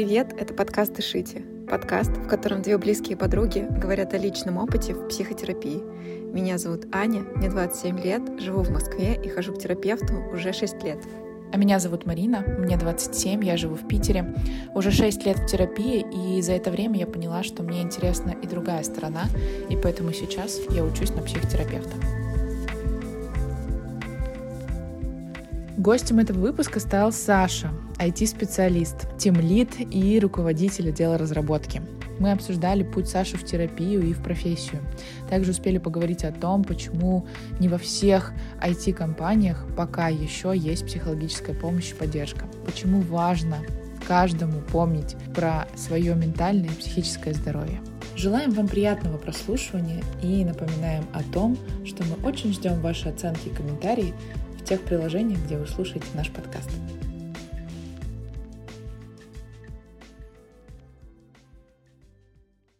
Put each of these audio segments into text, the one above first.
привет! Это подкаст «Дышите». Подкаст, в котором две близкие подруги говорят о личном опыте в психотерапии. Меня зовут Аня, мне 27 лет, живу в Москве и хожу к терапевту уже 6 лет. А меня зовут Марина, мне 27, я живу в Питере. Уже 6 лет в терапии, и за это время я поняла, что мне интересна и другая сторона, и поэтому сейчас я учусь на психотерапевта. Гостем этого выпуска стал Саша, IT-специалист, тимлид и руководитель отдела разработки. Мы обсуждали путь Саши в терапию и в профессию. Также успели поговорить о том, почему не во всех IT-компаниях пока еще есть психологическая помощь и поддержка. Почему важно каждому помнить про свое ментальное и психическое здоровье. Желаем вам приятного прослушивания и напоминаем о том, что мы очень ждем ваши оценки и комментарии тех приложениях, где вы слушаете наш подкаст.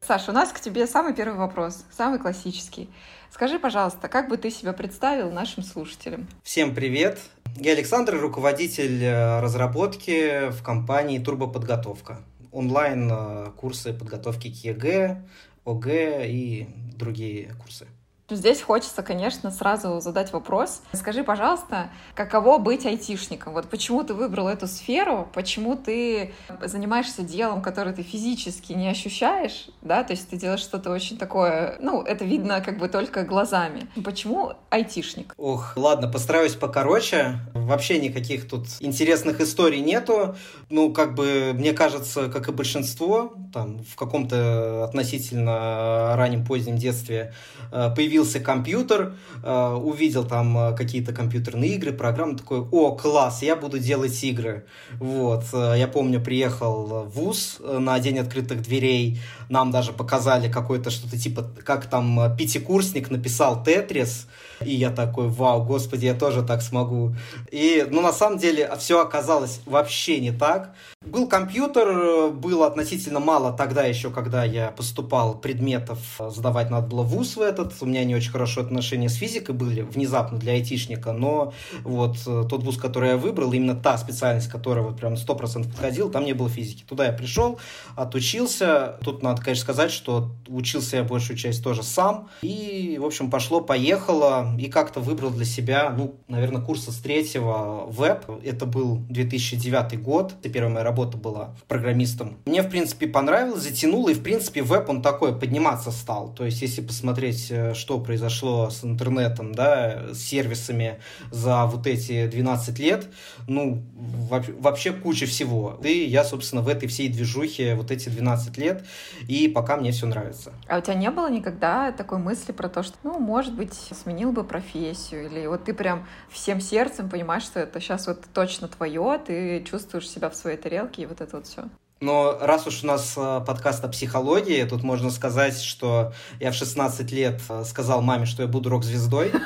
Саша, у нас к тебе самый первый вопрос, самый классический. Скажи, пожалуйста, как бы ты себя представил нашим слушателям? Всем привет! Я Александр, руководитель э, разработки в компании «Турбоподготовка». Онлайн-курсы э, подготовки к ЕГЭ, ОГЭ и другие курсы. Здесь хочется, конечно, сразу задать вопрос. Скажи, пожалуйста, каково быть айтишником? Вот почему ты выбрал эту сферу? Почему ты занимаешься делом, которое ты физически не ощущаешь? Да, то есть ты делаешь что-то очень такое, ну, это видно как бы только глазами. Почему айтишник? Ох, ладно, постараюсь покороче. Вообще никаких тут интересных историй нету. Ну, как бы, мне кажется, как и большинство, там, в каком-то относительно раннем позднем детстве э, появилось появился компьютер, э, увидел там э, какие-то компьютерные игры, программы, такой, о, класс, я буду делать игры. Вот, э, я помню, приехал в ВУЗ на День открытых дверей, нам даже показали какое-то что-то типа, как там пятикурсник написал Тетрис, и я такой, вау, господи, я тоже так смогу. И, ну, на самом деле, все оказалось вообще не так. Был компьютер, было относительно мало тогда еще, когда я поступал предметов, сдавать надо было вуз в этот. У меня не очень хорошие отношения с физикой были внезапно для айтишника, но вот э, тот вуз, который я выбрал, именно та специальность, которая вот прям 100% подходила, там не было физики. Туда я пришел, отучился. Тут надо, конечно, сказать, что учился я большую часть тоже сам. И, в общем, пошло-поехало и как-то выбрал для себя, ну, наверное, курса с третьего веб. Это был 2009 год. Это первая моя работа была программистом. Мне, в принципе, понравилось, затянуло, и, в принципе, веб, он такой подниматься стал. То есть, если посмотреть, э, что произошло с интернетом, да, с сервисами за вот эти 12 лет, ну, вообще куча всего. И я, собственно, в этой всей движухе вот эти 12 лет, и пока мне все нравится. А у тебя не было никогда такой мысли про то, что, ну, может быть, сменил бы бы профессию, или вот ты прям всем сердцем понимаешь, что это сейчас вот точно твое, ты чувствуешь себя в своей тарелке и вот это вот все. Но раз уж у нас э, подкаст о психологии, тут можно сказать, что я в 16 лет э, сказал маме, что я буду рок-звездой.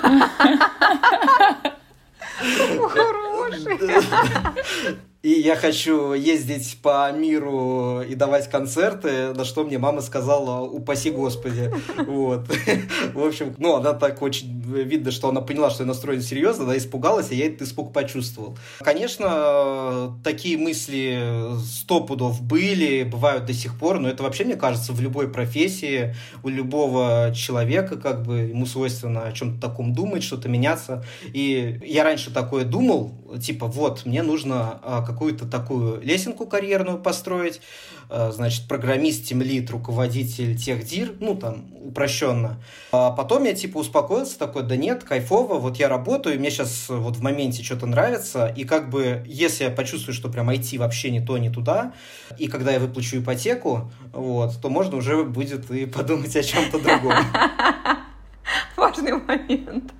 Хороший. И я хочу ездить по миру и давать концерты, на что мне мама сказала, упаси господи. Вот. В общем, ну, она так очень видно, что она поняла, что я настроен серьезно, она испугалась, и я этот испуг почувствовал. Конечно, такие мысли сто пудов были, бывают до сих пор, но это вообще, мне кажется, в любой профессии, у любого человека, как бы, ему свойственно о чем-то таком думать, что-то меняться. И я раньше такое думал, типа, вот, мне нужно а, какую-то такую лесенку карьерную построить, а, значит, программист, тимлит, руководитель техдир, ну, там, упрощенно. А потом я, типа, успокоился, такой, да нет, кайфово, вот я работаю, мне сейчас вот в моменте что-то нравится, и как бы, если я почувствую, что прям IT вообще не то, не туда, и когда я выплачу ипотеку, вот, то можно уже будет и подумать о чем-то другом. Важный момент.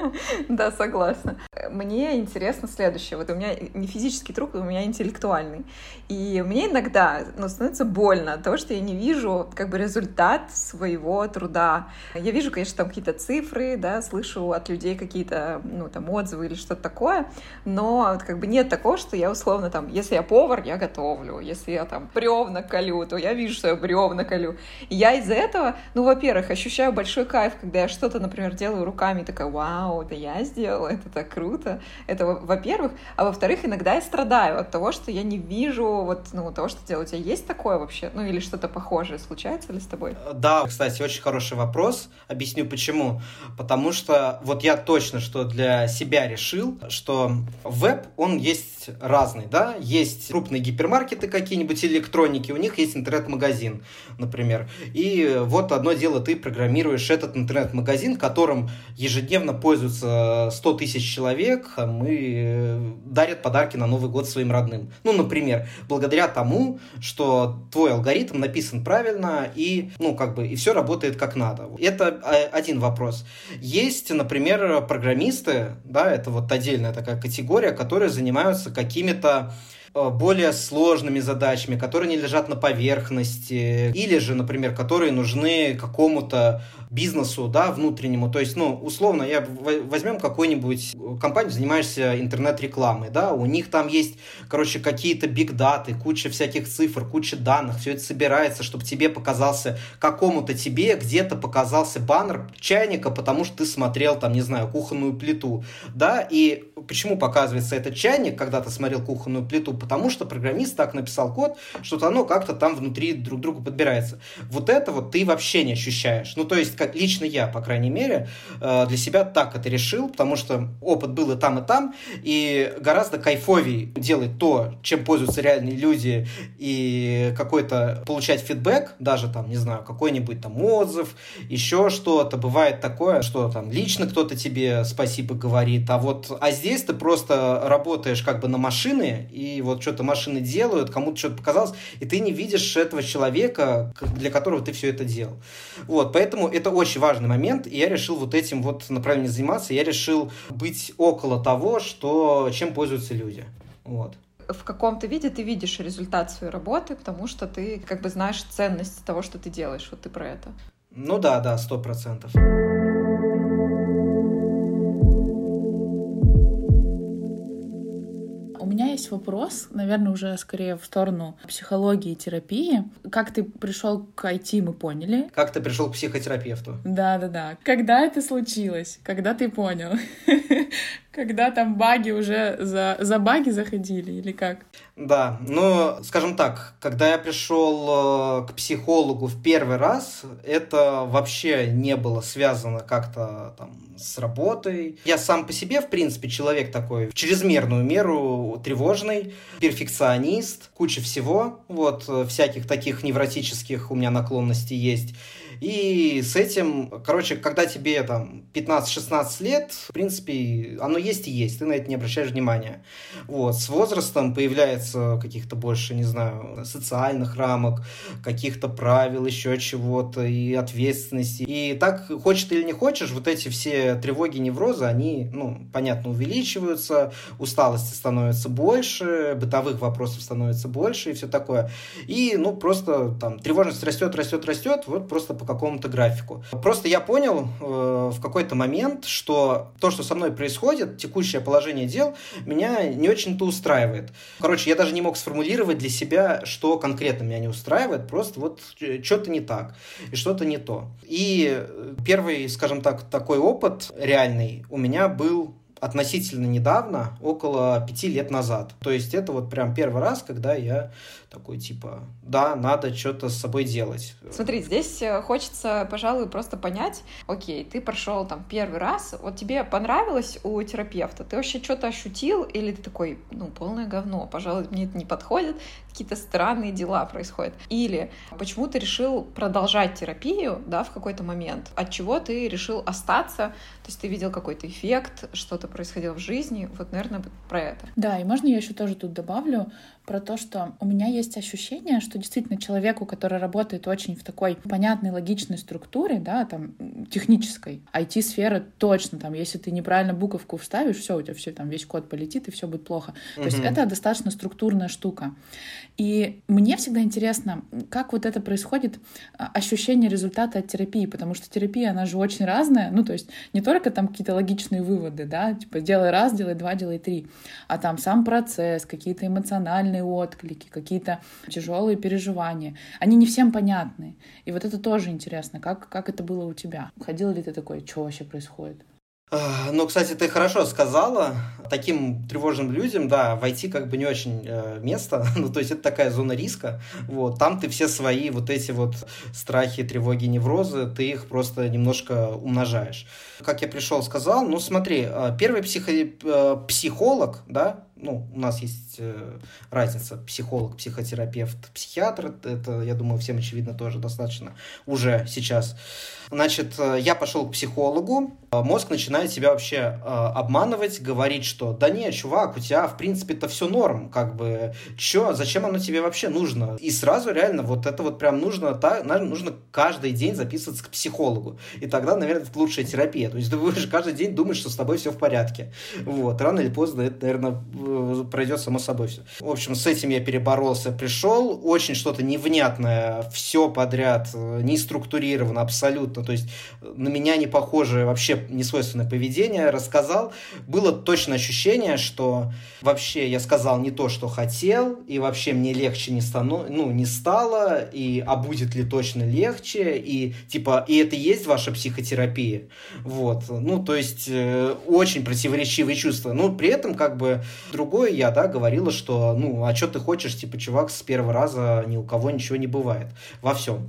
Да, согласна. Мне интересно следующее. Вот у меня не физический труд, у меня интеллектуальный. И мне иногда ну, становится больно то, что я не вижу как бы результат своего труда. Я вижу, конечно, там какие-то цифры, да, слышу от людей какие-то, ну, там, отзывы или что-то такое, но вот, как бы нет такого, что я условно там, если я повар, я готовлю, если я там бревна колю, то я вижу, что я бревна колю. И я из-за этого, ну, во-первых, ощущаю большой кайф, когда я что-то, например, делаю руками, такая, вау, это я сделала, это так круто. Это во-первых. А во-вторых, иногда я страдаю от того, что я не вижу вот, ну, того, что делать. У тебя есть такое вообще? Ну, или что-то похожее случается ли с тобой? Да, кстати, очень хороший вопрос. Объясню почему. Потому что вот я точно что для себя решил, что веб, он есть разный, да? Есть крупные гипермаркеты какие-нибудь электроники, у них есть интернет-магазин, например. И вот одно дело, ты программируешь этот интернет-магазин, которым ежедневно пользуются 100 тысяч человек, а мы э, дарят подарки на Новый год своим родным. Ну, например, благодаря тому, что твой алгоритм написан правильно и, ну, как бы, и все работает как надо. Это а, один вопрос. Есть, например, программисты, да, это вот отдельная такая категория, которые занимаются какими-то Э, более сложными задачами, которые не лежат на поверхности, или же, например, которые нужны какому-то бизнесу, да, внутреннему. То есть, ну, условно, я возьмем какую-нибудь компанию, занимаешься интернет-рекламой, да, у них там есть, короче, какие-то биг-даты, куча всяких цифр, куча данных, все это собирается, чтобы тебе показался, какому-то тебе где-то показался баннер чайника, потому что ты смотрел там, не знаю, кухонную плиту, да, и почему показывается этот чайник, когда ты смотрел кухонную плиту, потому что программист так написал код, что оно как-то там внутри друг другу подбирается. Вот это вот ты вообще не ощущаешь. Ну, то есть, как лично я, по крайней мере, э, для себя так это решил, потому что опыт был и там, и там, и гораздо кайфовей делать то, чем пользуются реальные люди, и какой-то получать фидбэк, даже там, не знаю, какой-нибудь там отзыв, еще что-то. Бывает такое, что там лично кто-то тебе спасибо говорит, а вот, а здесь ты просто работаешь как бы на машины, и вот что-то машины делают, кому-то что-то показалось, и ты не видишь этого человека, для которого ты все это делал. Вот, поэтому это очень важный момент, и я решил вот этим вот направлением заниматься, я решил быть около того, что, чем пользуются люди. Вот в каком-то виде ты видишь результат своей работы, потому что ты как бы знаешь ценность того, что ты делаешь. Вот ты про это. Ну да, да, сто процентов. Есть вопрос, наверное, уже скорее в сторону психологии и терапии. Как ты пришел к IT, мы поняли. Как ты пришел к психотерапевту? Да, да, да. Когда это случилось? Когда ты понял? Когда там баги уже за, за баги заходили или как? Да, ну, скажем так, когда я пришел э, к психологу в первый раз, это вообще не было связано как-то там с работой. Я сам по себе, в принципе, человек такой в чрезмерную меру тревожный, перфекционист, куча всего, вот, э, всяких таких невротических у меня наклонностей есть. И с этим, короче, когда тебе там 15-16 лет, в принципе, оно есть и есть, ты на это не обращаешь внимания. Вот, с возрастом появляется каких-то больше, не знаю, социальных рамок, каких-то правил, еще чего-то, и ответственности. И так, хочешь ты или не хочешь, вот эти все тревоги, неврозы, они, ну, понятно, увеличиваются, усталости становится больше, бытовых вопросов становится больше и все такое. И, ну, просто там тревожность растет, растет, растет, вот просто по какому-то графику. Просто я понял э, в какой-то момент, что то, что со мной происходит, текущее положение дел, меня не очень-то устраивает. Короче, я даже не мог сформулировать для себя, что конкретно меня не устраивает, просто вот э, что-то не так и что-то не то. И первый, скажем так, такой опыт реальный у меня был относительно недавно, около пяти лет назад. То есть это вот прям первый раз, когда я такой типа, да, надо что-то с собой делать. Смотри, здесь э, хочется, пожалуй, просто понять, окей, ты прошел там первый раз, вот тебе понравилось у терапевта, ты вообще что-то ощутил, или ты такой, ну, полное говно, пожалуй, мне это не подходит, какие-то странные дела происходят. Или почему ты решил продолжать терапию, да, в какой-то момент, от чего ты решил остаться, то есть ты видел какой-то эффект, что-то происходило в жизни, вот, наверное, про это. Да, и можно я еще тоже тут добавлю, про то, что у меня есть ощущение, что действительно человеку, который работает очень в такой понятной, логичной структуре, да, там, технической, IT-сфера точно, там, если ты неправильно буковку вставишь, все, у тебя все, там, весь код полетит, и все будет плохо. То есть это достаточно структурная штука. И мне всегда интересно, как вот это происходит, а, ощущение результата от терапии, потому что терапия, она же очень разная, ну, то есть не только там какие-то логичные выводы, да, типа делай раз, делай два, делай три, а там сам процесс, какие-то эмоциональные эмоциональные отклики, какие-то тяжелые переживания. Они не всем понятны. И вот это тоже интересно, как, как это было у тебя. Ходил ли ты такой, что вообще происходит? Ну, кстати, ты хорошо сказала. Таким тревожным людям, да, войти как бы не очень э, место. ну, то есть это такая зона риска. Вот, там ты все свои вот эти вот страхи, тревоги, неврозы, ты их просто немножко умножаешь. Как я пришел, сказал, ну, смотри, э, первый психо э, психолог, да, ну, у нас есть э, разница психолог, психотерапевт, психиатр. Это, я думаю, всем очевидно тоже достаточно уже сейчас. Значит, э, я пошел к психологу, э, мозг начинает себя вообще э, обманывать, говорить, что да не, чувак, у тебя в принципе это все норм, как бы, чё, зачем оно тебе вообще нужно? И сразу реально вот это вот прям нужно, та, нужно каждый день записываться к психологу. И тогда, наверное, это лучшая терапия. То есть ты будешь каждый день думать, что с тобой все в порядке. Вот, рано или поздно это, наверное, пройдет само собой все. В общем, с этим я переборолся, пришел, очень что-то невнятное, все подряд, не структурировано абсолютно то есть на меня не похожее, вообще несвойственное поведение, рассказал. Было точно ощущение, что вообще я сказал не то, что хотел, и вообще мне легче не, стану, ну, не стало, и а будет ли точно легче, и типа, и это и есть ваша психотерапия. Вот, ну, то есть э, очень противоречивые чувства. Ну, при этом как бы другое я, да, говорила, что, ну, а что ты хочешь, типа, чувак, с первого раза ни у кого ничего не бывает во всем.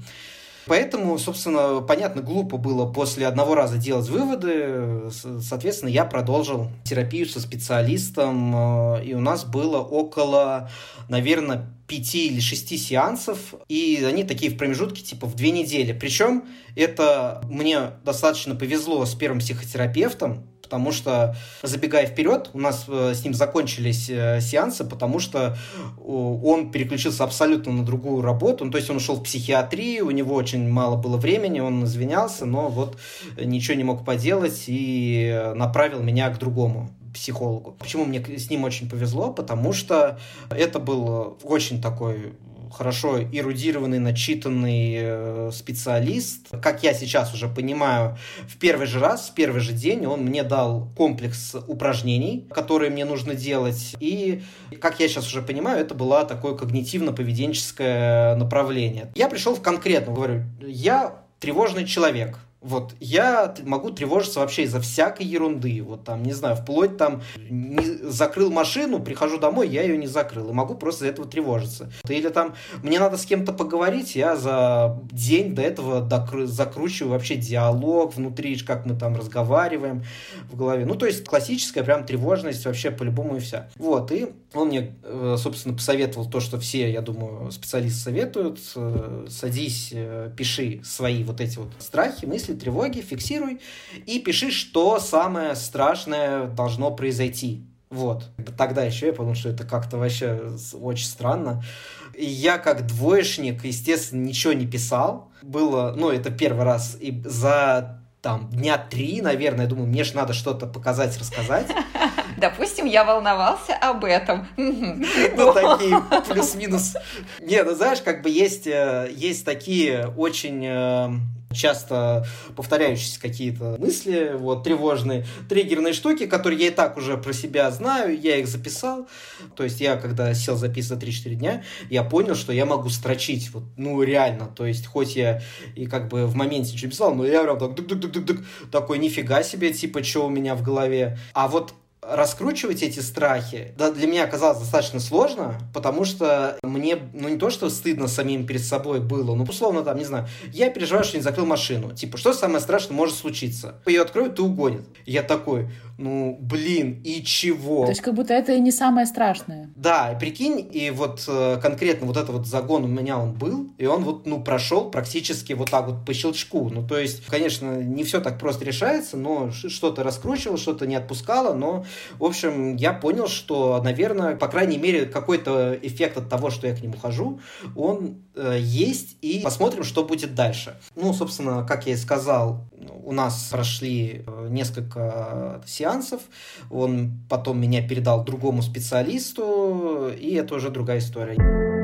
Поэтому, собственно, понятно, глупо было после одного раза делать выводы. Соответственно, я продолжил терапию со специалистом, э, и у нас было около, наверное, пяти или шести сеансов, и они такие в промежутке типа в две недели. Причем это мне достаточно повезло с первым психотерапевтом, потому что, забегая вперед, у нас э, с ним закончились э, сеансы, потому что он переключился абсолютно на другую работу, ну, то есть он ушел в психиатрию, у него очень мало было времени, он извинялся, но вот ничего не мог поделать и направил меня к другому психологу. Почему мне с ним очень повезло? Потому что это был очень такой хорошо эрудированный, начитанный э, специалист. Как я сейчас уже понимаю, в первый же раз, в первый же день он мне дал комплекс упражнений, которые мне нужно делать. И, как я сейчас уже понимаю, это было такое когнитивно-поведенческое направление. Я пришел в конкретно, говорю, я тревожный человек, вот, я могу тревожиться вообще из-за всякой ерунды. Вот там, не знаю, вплоть там, не, закрыл машину, прихожу домой, я ее не закрыл. И могу просто из-за этого тревожиться. Или там, мне надо с кем-то поговорить, я за день до этого докры, закручиваю вообще диалог внутри, как мы там разговариваем в голове. Ну, то есть классическая прям тревожность вообще по-любому и вся. Вот, и он мне, э, собственно, посоветовал то, что все, я думаю, специалисты советуют. Э, садись, э, пиши свои вот эти вот страхи, мысли, тревоги, фиксируй и пиши, что самое страшное должно произойти. Вот. Тогда еще я подумал, что это как-то вообще очень странно. И я как двоечник, естественно, ничего не писал. Было, ну, это первый раз. И за там дня три, наверное, я думаю, мне же надо что-то показать, рассказать. Допустим, я волновался об этом. Ну, такие плюс-минус. Не, ну знаешь, как бы есть, э, есть такие очень э, часто повторяющиеся какие-то мысли, вот, тревожные, триггерные штуки, которые я и так уже про себя знаю, я их записал. То есть я, когда сел записывать 3-4 дня, я понял, что я могу строчить, вот, ну, реально. То есть, хоть я и как бы в моменте ничего писал, но я прям так, дык -дык -дык -дык, такой, нифига себе, типа, что у меня в голове. А вот раскручивать эти страхи, да, для меня оказалось достаточно сложно, потому что мне, ну, не то, что стыдно самим перед собой было, ну, условно, там, не знаю, я переживаю, что не закрыл машину. Типа, что самое страшное может случиться? Ее откроют и угонят. Я такой, ну, блин, и чего? То есть, как будто это и не самое страшное. Да, прикинь, и вот э, конкретно вот этот вот загон у меня он был, и он вот, ну, прошел практически вот так вот по щелчку. Ну, то есть, конечно, не все так просто решается, но что-то раскручивало, что-то не отпускало, но в общем, я понял, что, наверное, по крайней мере, какой-то эффект от того, что я к нему хожу, он э, есть, и посмотрим, что будет дальше. Ну, собственно, как я и сказал, у нас прошли э, несколько сеансов, он потом меня передал другому специалисту, и это уже другая история.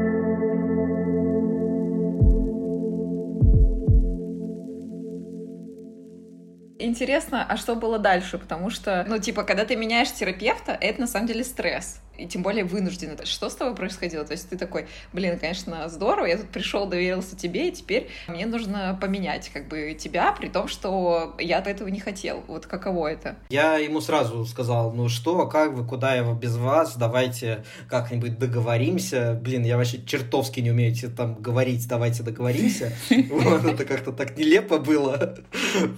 Интересно, а что было дальше? Потому что, ну, типа, когда ты меняешь терапевта, это на самом деле стресс. И тем более вынужденно. Что с тобой происходило? То есть ты такой, блин, конечно, здорово, я тут пришел, доверился тебе, и теперь мне нужно поменять как бы тебя, при том, что я этого не хотел. Вот каково это? Я ему сразу сказал, ну что, как вы, куда я без вас, давайте как-нибудь договоримся. Блин, я вообще чертовски не умею там говорить, давайте договоримся. Это как-то так нелепо было.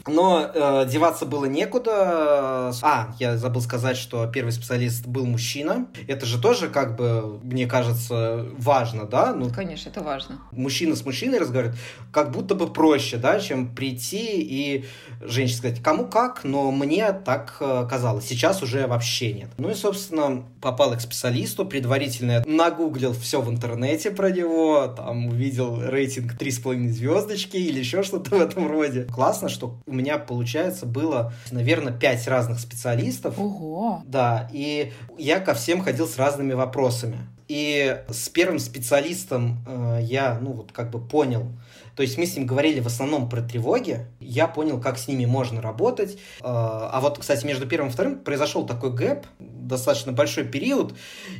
Но э, деваться было некуда. А, я забыл сказать, что первый специалист был мужчина. Это же тоже, как бы, мне кажется, важно, да? Ну, Конечно, это важно. Мужчина с мужчиной разговаривает, как будто бы проще, да, чем прийти и женщине сказать, кому как, но мне так э, казалось. Сейчас уже вообще нет. Ну и, собственно, попал к специалисту, предварительно нагуглил все в интернете про него, там увидел рейтинг 3,5 звездочки или еще что-то в этом роде. Классно, что у меня, получается, было, наверное, 5 разных специалистов. Ого! Да, и я ко всем ходил с разными вопросами. И с первым специалистом э, я, ну вот как бы понял, то есть мы с ним говорили в основном про тревоги, я понял, как с ними можно работать. Э, а вот, кстати, между первым и вторым произошел такой гэп, достаточно большой период,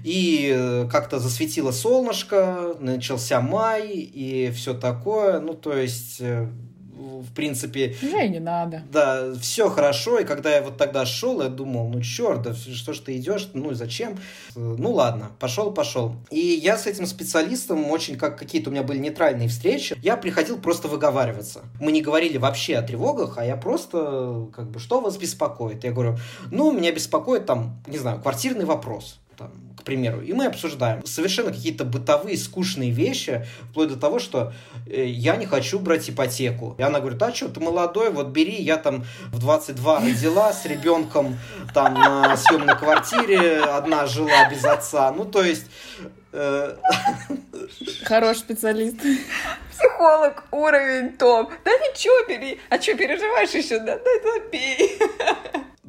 и э, как-то засветило солнышко, начался май и все такое. Ну, то есть э, в принципе... Уже не надо. Да, все хорошо, и когда я вот тогда шел, я думал, ну черт, да что ж ты идешь, ну и зачем? Ну ладно, пошел, пошел. И я с этим специалистом очень, как какие-то у меня были нейтральные встречи, я приходил просто выговариваться. Мы не говорили вообще о тревогах, а я просто, как бы, что вас беспокоит? Я говорю, ну, меня беспокоит там, не знаю, квартирный вопрос там, к примеру, и мы обсуждаем совершенно какие-то бытовые скучные вещи, вплоть до того, что э, я не хочу брать ипотеку. И она говорит, а что, ты молодой, вот бери, я там в 22 родила с ребенком там на съемной квартире, одна жила без отца. Ну, то есть... Э... Хороший специалист. Психолог, уровень топ. Да ничего, бери. А что, переживаешь еще? Да, да, да, пей.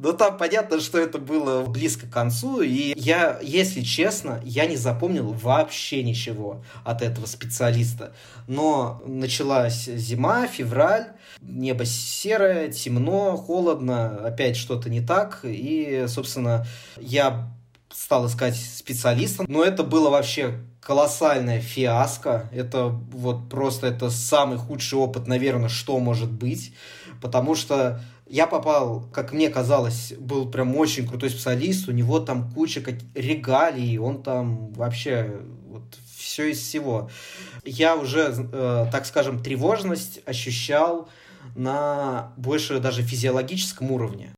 Ну, там понятно, что это было близко к концу, и я, если честно, я не запомнил вообще ничего от этого специалиста. Но началась зима, февраль, небо серое, темно, холодно, опять что-то не так, и, собственно, я стал искать специалиста, но это было вообще колоссальная фиаско. Это вот просто это самый худший опыт, наверное, что может быть. Потому что я попал, как мне казалось, был прям очень крутой специалист, у него там куча регалий, он там вообще вот все из всего. Я уже, э, так скажем, тревожность ощущал на больше даже физиологическом уровне.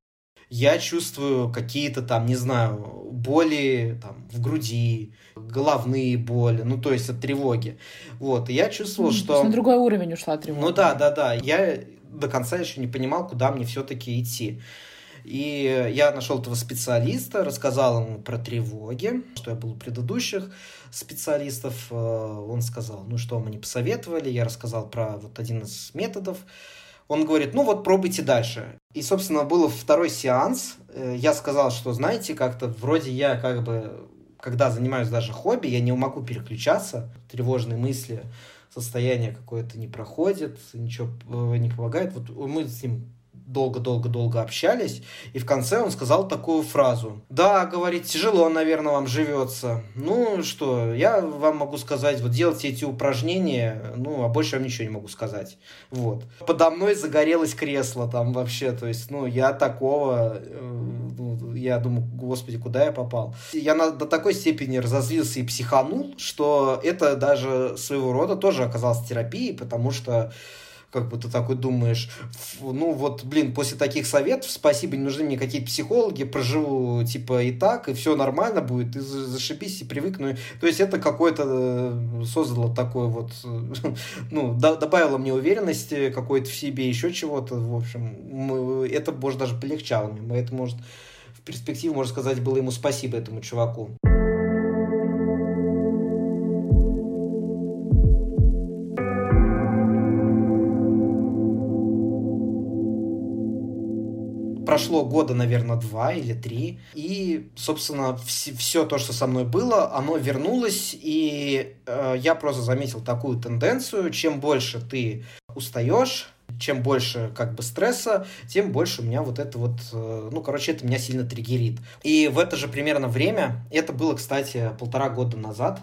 Я чувствую какие-то там, не знаю, боли там, в груди, головные боли, ну, то есть от тревоги. Вот, и я чувствовал, mm, что... на другой уровень ушла тревога. Ну да, да, да. Я до конца еще не понимал, куда мне все-таки идти. И я нашел этого специалиста, рассказал ему про тревоги, что я был у предыдущих специалистов. Э, он сказал, ну что, мы не посоветовали. Я рассказал про вот один из методов. Он говорит, ну вот пробуйте дальше. И, собственно, был второй сеанс. Э, я сказал, что, знаете, как-то вроде я как бы, когда занимаюсь даже хобби, я не могу переключаться, тревожные мысли состояние какое-то не проходит, ничего э, не помогает. Вот мы с ним долго-долго-долго общались, и в конце он сказал такую фразу. Да, говорит, тяжело, наверное, вам живется. Ну что, я вам могу сказать, вот делайте эти упражнения, ну, а больше вам ничего не могу сказать. Вот. Подо мной загорелось кресло там вообще, то есть, ну, я такого, э, ну, я думаю, господи, куда я попал? Я на, до такой степени разозлился и психанул, что это даже своего рода тоже оказалось терапией, потому что как бы ты такой думаешь, ну вот, блин, после таких советов, спасибо, не нужны мне какие-то психологи, проживу, типа, и так, и все нормально будет, и зашибись, и привыкну. То есть это какое-то э, создало такое вот, ну, добавило мне уверенности какой-то в себе, еще чего-то, в общем, это, может, даже полегчало мне, это, может, в перспективе, можно сказать, было ему спасибо этому чуваку. Прошло года, наверное, два или три, и, собственно, вс- все то, что со мной было, оно вернулось, и э, я просто заметил такую тенденцию, чем больше ты устаешь, чем больше как бы стресса, тем больше у меня вот это вот, э, ну, короче, это меня сильно триггерит. И в это же примерно время, это было, кстати, полтора года назад,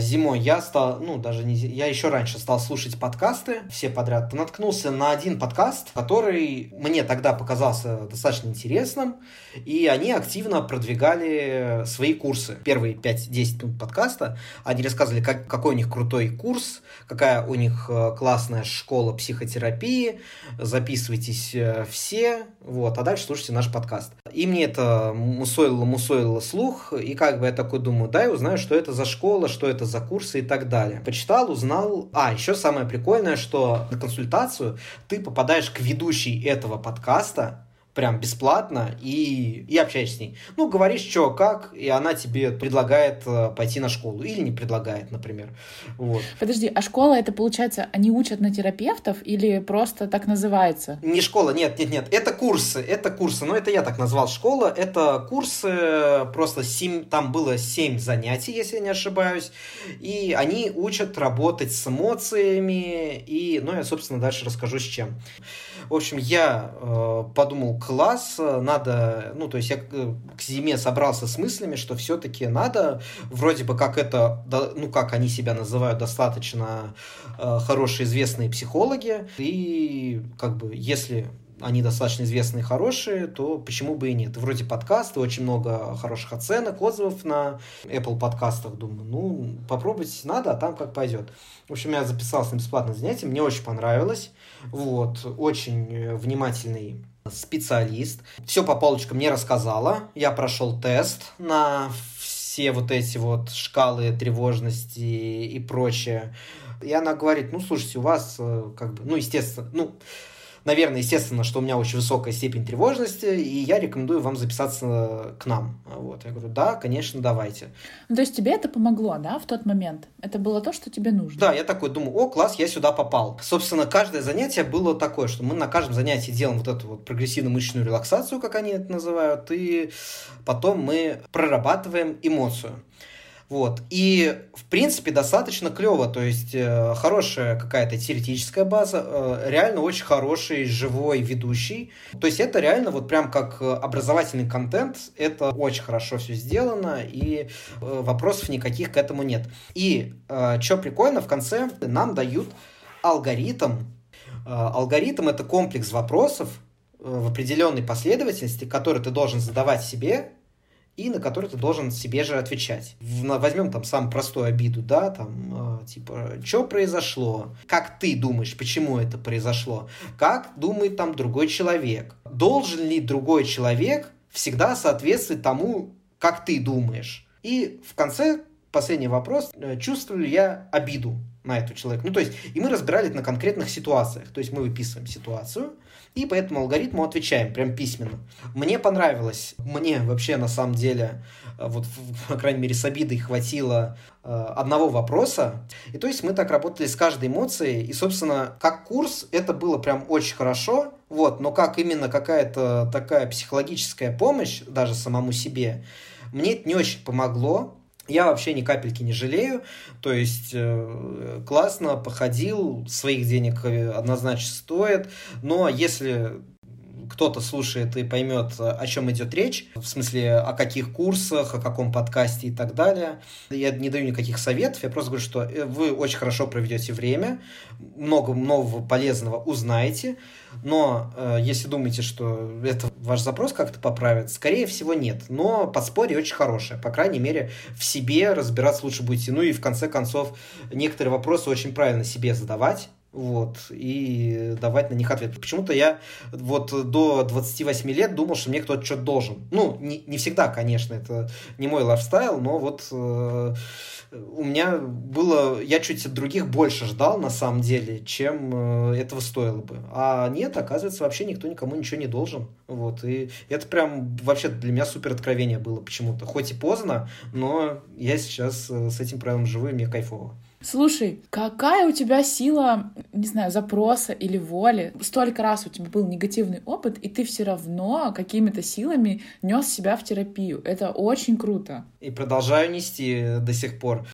зимой я стал, ну, даже не, я еще раньше стал слушать подкасты все подряд. Наткнулся на один подкаст, который мне тогда показался достаточно интересным, и они активно продвигали свои курсы. Первые 5-10 минут подкаста они рассказывали, как, какой у них крутой курс, какая у них э, классная школа психотерапии, записывайтесь э, все, вот, а дальше слушайте наш подкаст. И мне это мусоило-мусоило слух, и как бы я такой думаю, дай узнаю, что это за школа, что это за курсы и так далее. Почитал, узнал. А, еще самое прикольное, что на консультацию ты попадаешь к ведущей этого подкаста, прям бесплатно и, и общаешься с ней. Ну, говоришь, что, как, и она тебе предлагает э, пойти на школу. Или не предлагает, например. Вот. Подожди, а школа это, получается, они учат на терапевтов или просто так называется? Не школа, нет, нет, нет. Это курсы, это курсы. Но это я так назвал школа. Это курсы, просто 7, там было 7 занятий, если я не ошибаюсь. И они учат работать с эмоциями. И, ну, я, собственно, дальше расскажу с чем. В общем, я э, подумал, класс, надо, ну, то есть я к зиме собрался с мыслями, что все-таки надо, вроде бы как это, ну, как они себя называют, достаточно э, хорошие известные психологи, и как бы если они достаточно известные хорошие, то почему бы и нет? Вроде подкасты, очень много хороших оценок, отзывов на Apple подкастах. Думаю, ну, попробовать надо, а там как пойдет. В общем, я записался на бесплатное занятие, мне очень понравилось. Вот, очень внимательный специалист. Все по полочкам мне рассказала. Я прошел тест на все вот эти вот шкалы тревожности и прочее. И она говорит, ну, слушайте, у вас э, как бы, ну, естественно, ну, наверное, естественно, что у меня очень высокая степень тревожности, и я рекомендую вам записаться к нам. Вот. Я говорю, да, конечно, давайте. Ну, то есть тебе это помогло, да, в тот момент? Это было то, что тебе нужно? Да, я такой думаю, о, класс, я сюда попал. Собственно, каждое занятие было такое, что мы на каждом занятии делаем вот эту вот прогрессивно-мышечную релаксацию, как они это называют, и потом мы прорабатываем эмоцию. Вот. И, в принципе, достаточно клево. То есть, э, хорошая какая-то теоретическая база, э, реально очень хороший живой ведущий. То есть, это реально вот прям как образовательный контент. Это очень хорошо все сделано, и э, вопросов никаких к этому нет. И, э, что прикольно, в конце нам дают алгоритм. Э, алгоритм — это комплекс вопросов, э, в определенной последовательности, которые ты должен задавать себе и на который ты должен себе же отвечать. Возьмем там самую простую обиду, да, там, э, типа, что произошло, как ты думаешь, почему это произошло, как думает там другой человек, должен ли другой человек всегда соответствовать тому, как ты думаешь. И в конце последний вопрос, э, чувствую ли я обиду на эту человека. Ну, то есть, и мы разбирали на конкретных ситуациях. То есть, мы выписываем ситуацию, и по этому алгоритму отвечаем прям письменно. Мне понравилось, мне вообще на самом деле, э, вот, по крайней мере, с обидой хватило э, одного вопроса. И то есть мы так работали с каждой эмоцией. И, собственно, как курс это было прям очень хорошо. Вот, но как именно какая-то такая психологическая помощь даже самому себе, мне это не очень помогло. Я вообще ни капельки не жалею. То есть э, классно походил, своих денег э, однозначно стоит. Но если кто-то слушает и поймет, о чем идет речь, в смысле, о каких курсах, о каком подкасте и так далее. Я не даю никаких советов, я просто говорю, что э, вы очень хорошо проведете время, много нового полезного узнаете, но э, если думаете, что это ваш запрос как-то поправит, скорее всего нет. Но подспорье очень хорошее. По крайней мере, в себе разбираться лучше будете. Ну и в конце концов, некоторые вопросы очень правильно себе задавать вот, и давать на них ответ. Почему-то я вот до 28 лет думал, что мне кто-то что-то должен. Ну, не, не всегда, конечно, это не мой лайфстайл, но вот э, у меня было, я чуть от других больше ждал, на самом деле, чем э, этого стоило бы. А нет, оказывается, вообще никто никому ничего не должен. Вот, и это прям вообще для меня супер откровение было почему-то. Хоть и поздно, но я сейчас э, с этим правилом живу, и мне кайфово. Слушай, какая у тебя сила, не знаю, запроса или воли? Столько раз у тебя был негативный опыт, и ты все равно какими-то силами нес себя в терапию. Это очень круто. И продолжаю нести до сих пор.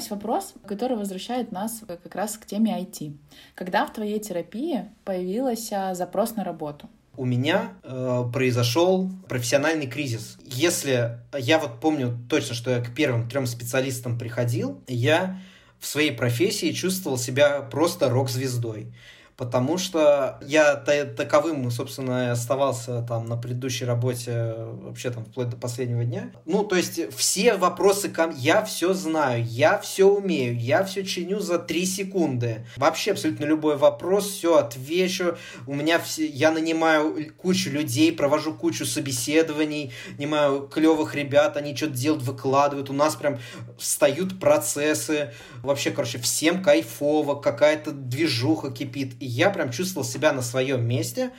Есть вопрос, который возвращает нас как раз к теме IT. Когда в твоей терапии появился запрос на работу? у меня э, произошел профессиональный кризис. Если я вот помню точно, что я к первым трем специалистам приходил, я в своей профессии чувствовал себя просто рок-звездой потому что я таковым, собственно, оставался там на предыдущей работе вообще там вплоть до последнего дня. Ну, то есть все вопросы ко я все знаю, я все умею, я все чиню за три секунды. Вообще абсолютно любой вопрос, все отвечу. У меня все, я нанимаю кучу людей, провожу кучу собеседований, нанимаю клевых ребят, они что-то делают, выкладывают. У нас прям встают процессы. Вообще, короче, всем кайфово, какая-то движуха кипит. И я прям чувствовал себя на своем месте.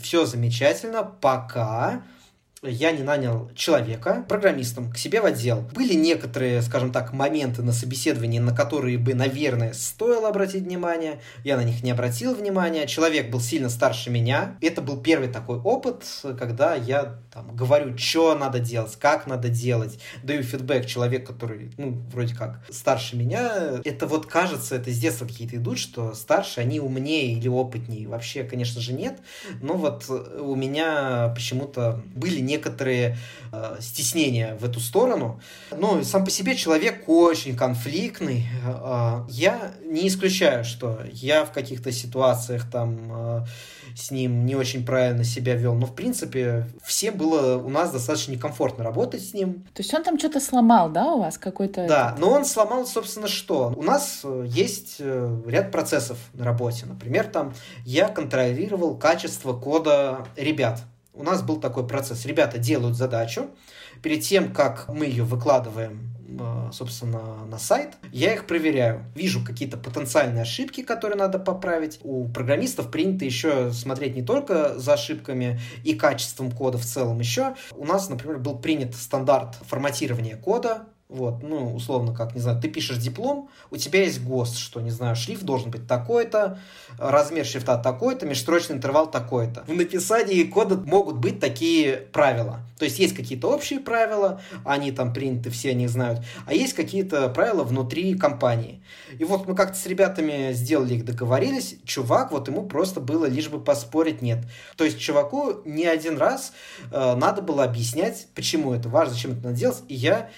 Все замечательно, пока я не нанял человека, программистом, к себе в отдел. Были некоторые, скажем так, моменты на собеседовании, на которые бы, наверное, стоило обратить внимание. Я на них не обратил внимания. Человек был сильно старше меня. Это был первый такой опыт, когда я там, говорю, что надо делать, как надо делать, даю фидбэк человек, который, ну, вроде как старше меня. Это вот кажется, это с детства какие-то идут, что старше, они умнее или опытнее. Вообще, конечно же, нет. Но вот у меня почему-то были не некоторые э, стеснения в эту сторону. Ну, сам по себе человек очень конфликтный. Э, я не исключаю, что я в каких-то ситуациях там э, с ним не очень правильно себя вел. Но, в принципе, всем было у нас достаточно некомфортно работать с ним. То есть он там что-то сломал, да, у вас какой-то... Да, но он сломал, собственно, что? У нас э, есть э, ряд процессов на работе. Например, там я контролировал качество кода ребят у нас был такой процесс. Ребята делают задачу, перед тем, как мы ее выкладываем э, собственно, на сайт, я их проверяю. Вижу какие-то потенциальные ошибки, которые надо поправить. У программистов принято еще смотреть не только за ошибками и качеством кода в целом. Еще у нас, например, был принят стандарт форматирования кода, вот, ну, условно, как, не знаю, ты пишешь диплом, у тебя есть ГОСТ, что, не знаю, шрифт должен быть такой-то, размер шрифта такой-то, межстрочный интервал такой-то. В написании кода могут быть такие правила. То есть есть какие-то общие правила, они там приняты, все они знают, а есть какие-то правила внутри компании. И вот мы как-то с ребятами сделали их, договорились, чувак, вот ему просто было лишь бы поспорить нет. То есть чуваку не один раз э, надо было объяснять, почему это важно, зачем это надо делать, и я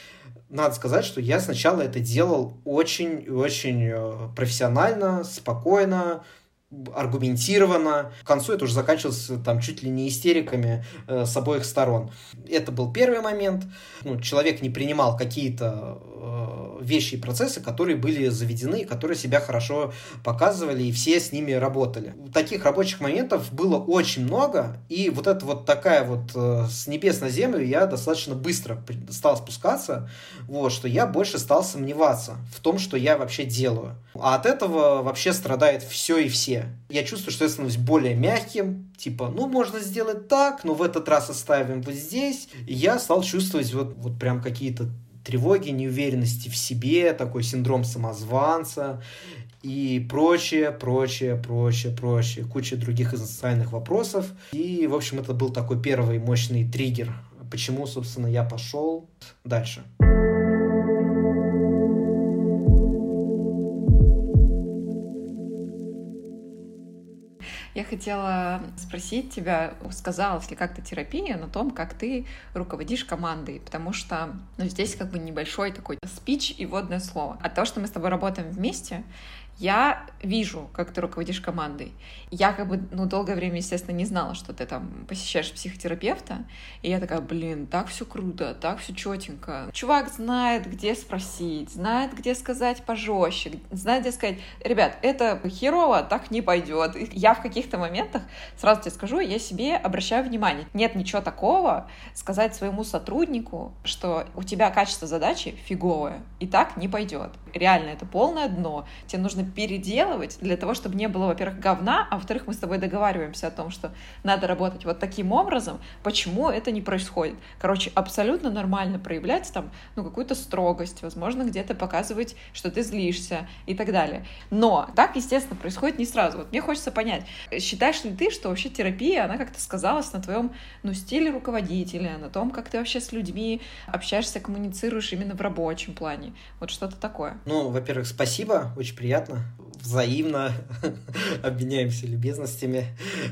надо сказать, что я сначала это делал очень-очень э, профессионально, спокойно, аргументированно. К концу это уже заканчивалось там чуть ли не истериками э, с обоих сторон. Это был первый момент. Ну, человек не принимал какие-то э, вещи и процессы, которые были заведены, которые себя хорошо показывали, и все с ними работали. Таких рабочих моментов было очень много, и вот это вот такая вот э, с небес на землю я достаточно быстро стал спускаться, вот, что я больше стал сомневаться в том, что я вообще делаю. А от этого вообще страдает все и все я чувствую, что я становлюсь более мягким, типа, ну, можно сделать так, но в этот раз оставим вот здесь. И я стал чувствовать вот, вот прям какие-то тревоги, неуверенности в себе, такой синдром самозванца и прочее, прочее, прочее, прочее, куча других социальных вопросов. И, в общем, это был такой первый мощный триггер, почему, собственно, я пошел дальше. Я хотела спросить тебя, сказалась ли как-то терапия на том, как ты руководишь командой, потому что ну, здесь как бы небольшой такой спич и водное слово. А то, что мы с тобой работаем вместе, я вижу, как ты руководишь командой. Я как бы, ну, долгое время, естественно, не знала, что ты там посещаешь психотерапевта. И я такая, блин, так все круто, так все четенько. Чувак знает, где спросить, знает, где сказать пожестче, знает, где сказать, ребят, это херово, так не пойдет. Я в каких-то моментах, сразу тебе скажу, я себе обращаю внимание. Нет ничего такого сказать своему сотруднику, что у тебя качество задачи фиговое, и так не пойдет. Реально, это полное дно. Тебе нужно переделывать для того, чтобы не было, во-первых, говна, а во-вторых, мы с тобой договариваемся о том, что надо работать вот таким образом, почему это не происходит. Короче, абсолютно нормально проявлять там, ну, какую-то строгость, возможно, где-то показывать, что ты злишься и так далее. Но так, естественно, происходит не сразу. Вот мне хочется понять, считаешь ли ты, что вообще терапия, она как-то сказалась на твоем, ну, стиле руководителя, на том, как ты вообще с людьми общаешься, коммуницируешь именно в рабочем плане? Вот что-то такое. Ну, во-первых, спасибо, очень приятно взаимно обменяемся любезностями.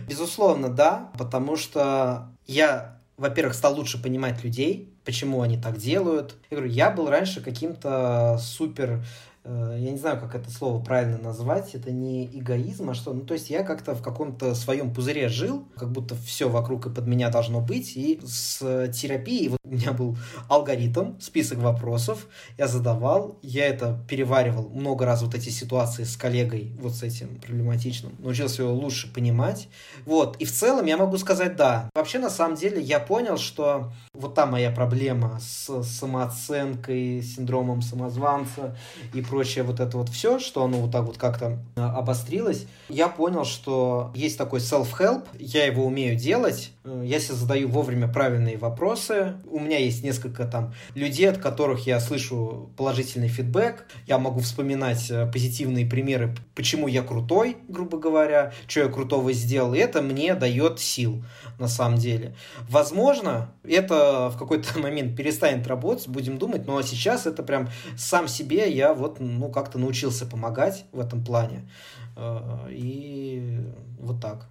Безусловно, да, потому что я, во-первых, стал лучше понимать людей, почему они так делают. Я говорю, я был раньше каким-то супер я не знаю, как это слово правильно назвать, это не эгоизм, а что, ну, то есть я как-то в каком-то своем пузыре жил, как будто все вокруг и под меня должно быть, и с терапией вот у меня был алгоритм, список вопросов, я задавал, я это переваривал много раз вот эти ситуации с коллегой, вот с этим проблематичным, научился его лучше понимать, вот, и в целом я могу сказать да. Вообще, на самом деле, я понял, что вот та моя проблема с самооценкой, синдромом самозванца и прочее вот это вот все, что оно вот так вот как-то а, обострилось, я понял, что есть такой self-help, я его умею делать, э, я себе задаю вовремя правильные вопросы, у меня есть несколько там людей, от которых я слышу положительный фидбэк, я могу вспоминать э, позитивные примеры, почему я крутой, грубо говоря, что я крутого сделал, и это мне дает сил на самом деле. Возможно, это в какой-то момент перестанет работать, будем думать, но сейчас это прям сам себе я вот ну, как-то научился помогать в этом плане. Э, и вот так.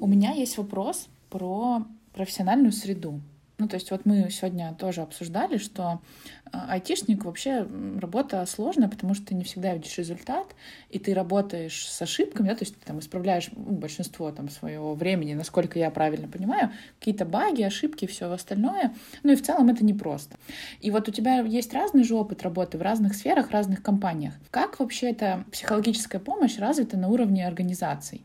У меня есть вопрос про профессиональную среду. Ну, то есть вот мы сегодня тоже обсуждали, что а, айтишник вообще работа сложная, потому что ты не всегда видишь результат, и ты работаешь с ошибками, да, то есть ты там исправляешь ну, большинство там своего времени, насколько я правильно понимаю, какие-то баги, ошибки, все остальное. Ну и в целом это непросто. И вот у тебя есть разный же опыт работы в разных сферах, разных компаниях. Как вообще эта психологическая помощь развита на уровне организаций?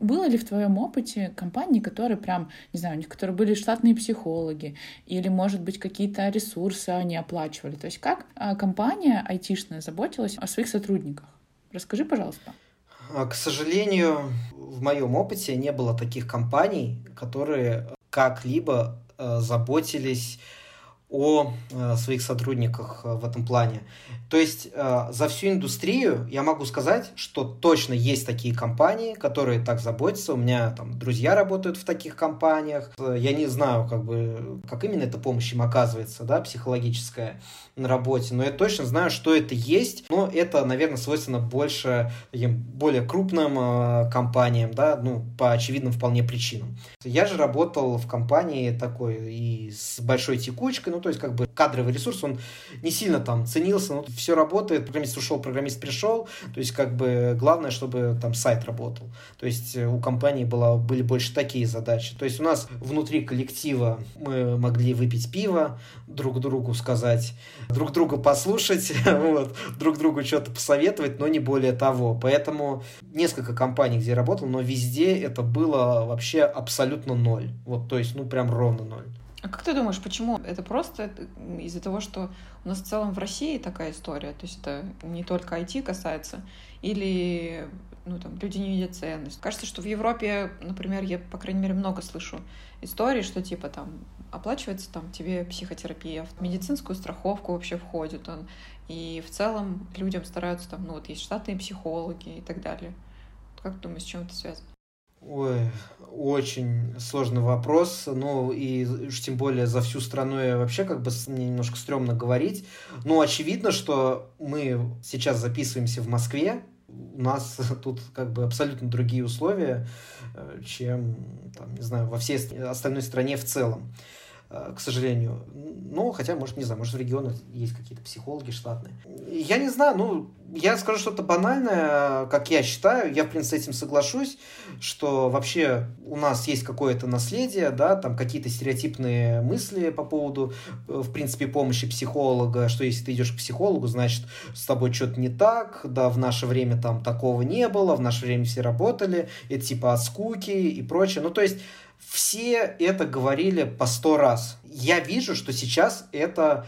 Было ли в твоем опыте компании, которые прям, не знаю, у них которые были штатные психологи, или, может быть, какие-то ресурсы они оплачивали? То есть как а, компания айтишная заботилась о своих сотрудниках? Расскажи, пожалуйста. А, к сожалению, в моем опыте не было таких компаний, которые как-либо э, заботились о э, своих сотрудниках э, в этом плане. То есть э, за всю индустрию я могу сказать, что точно есть такие компании, которые так заботятся. У меня там друзья работают в таких компаниях. Я не знаю, как бы, как именно эта помощь им оказывается, да, психологическая на работе, но я точно знаю, что это есть. Но это, наверное, свойственно больше таким более крупным компаниям, да, ну, по очевидным вполне причинам. Я же работал в компании такой и с большой текучкой, ну, то есть как бы кадровый ресурс, он не сильно там ценился, но все работает, программист ушел, программист пришел, то есть как бы главное, чтобы там сайт работал. То есть э, у компании было, были больше такие задачи. То есть у нас внутри коллектива мы могли выпить пиво, друг другу сказать, друг друга послушать, вот, друг другу что-то посоветовать, но не более того. Поэтому несколько компаний, где я работал, но везде это было вообще абсолютно ноль. Вот, то есть, ну, прям ровно ноль. А как ты думаешь, почему? Это просто из-за того, что у нас в целом в России такая история, то есть это не только IT касается, или ну, там, люди не видят ценность. Кажется, что в Европе, например, я, по крайней мере, много слышу историй, что типа там оплачивается там тебе психотерапия, в медицинскую страховку вообще входит он, и в целом людям стараются там, ну вот есть штатные психологи и так далее. Как ты думаешь, с чем это связано? Ой, очень сложный вопрос, ну и уж тем более за всю страну я вообще как бы мне немножко стрёмно говорить. Ну, очевидно, что мы сейчас записываемся в Москве, у нас тут как бы абсолютно другие условия, э, чем, там, не знаю, во всей остальной стране в целом. Э, к сожалению. Ну, хотя, может, не знаю, может, в регионах есть какие-то психологи штатные. Я не знаю, ну, я скажу что-то банальное, как я считаю, я, в принципе, с этим соглашусь, что вообще у нас есть какое-то наследие, да, там какие-то стереотипные мысли по поводу, э, в принципе, помощи психолога, что если ты идешь к психологу, значит, с тобой что-то не так, да, в наше время там такого не было, в наше время все работали, это типа от скуки и прочее. Ну, то есть, все это говорили по сто раз. Я вижу, что сейчас это,